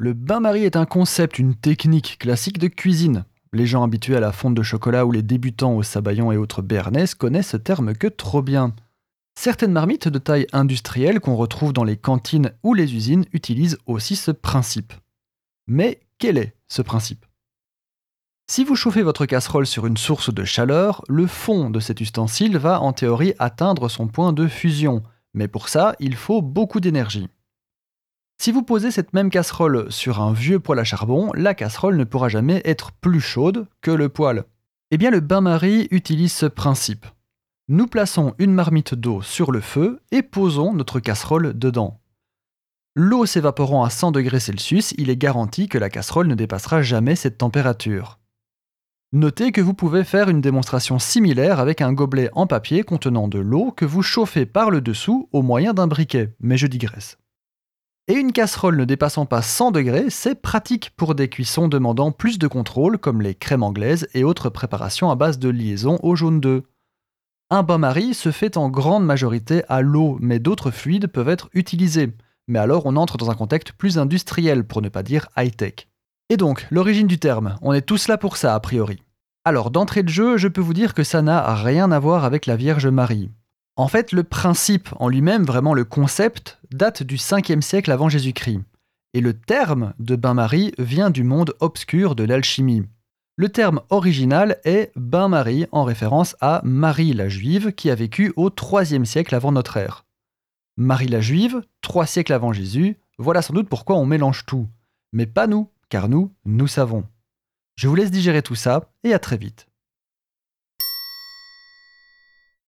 Le bain-marie est un concept, une technique classique de cuisine. Les gens habitués à la fonte de chocolat ou les débutants au sabayon et autres béarnaises connaissent ce terme que trop bien. Certaines marmites de taille industrielle qu'on retrouve dans les cantines ou les usines utilisent aussi ce principe. Mais quel est ce principe? Si vous chauffez votre casserole sur une source de chaleur, le fond de cet ustensile va en théorie atteindre son point de fusion, mais pour ça, il faut beaucoup d'énergie. Si vous posez cette même casserole sur un vieux poêle à charbon, la casserole ne pourra jamais être plus chaude que le poêle. Eh bien, le bain-marie utilise ce principe. Nous plaçons une marmite d'eau sur le feu et posons notre casserole dedans. L'eau s'évaporant à 100 degrés Celsius, il est garanti que la casserole ne dépassera jamais cette température. Notez que vous pouvez faire une démonstration similaire avec un gobelet en papier contenant de l'eau que vous chauffez par le dessous au moyen d'un briquet, mais je digresse. Et une casserole ne dépassant pas 100 degrés, c'est pratique pour des cuissons demandant plus de contrôle comme les crèmes anglaises et autres préparations à base de liaison au jaune d'œuf. Un bain-marie se fait en grande majorité à l'eau, mais d'autres fluides peuvent être utilisés. Mais alors on entre dans un contexte plus industriel, pour ne pas dire high-tech. Et donc, l'origine du terme, on est tous là pour ça a priori. Alors d'entrée de jeu, je peux vous dire que ça n'a rien à voir avec la Vierge Marie. En fait, le principe en lui-même, vraiment le concept, date du 5e siècle avant Jésus-Christ. Et le terme de bain-marie vient du monde obscur de l'alchimie. Le terme original est bain-marie en référence à Marie la Juive qui a vécu au 3e siècle avant notre ère. Marie la Juive, 3 siècles avant Jésus, voilà sans doute pourquoi on mélange tout. Mais pas nous, car nous, nous savons. Je vous laisse digérer tout ça et à très vite.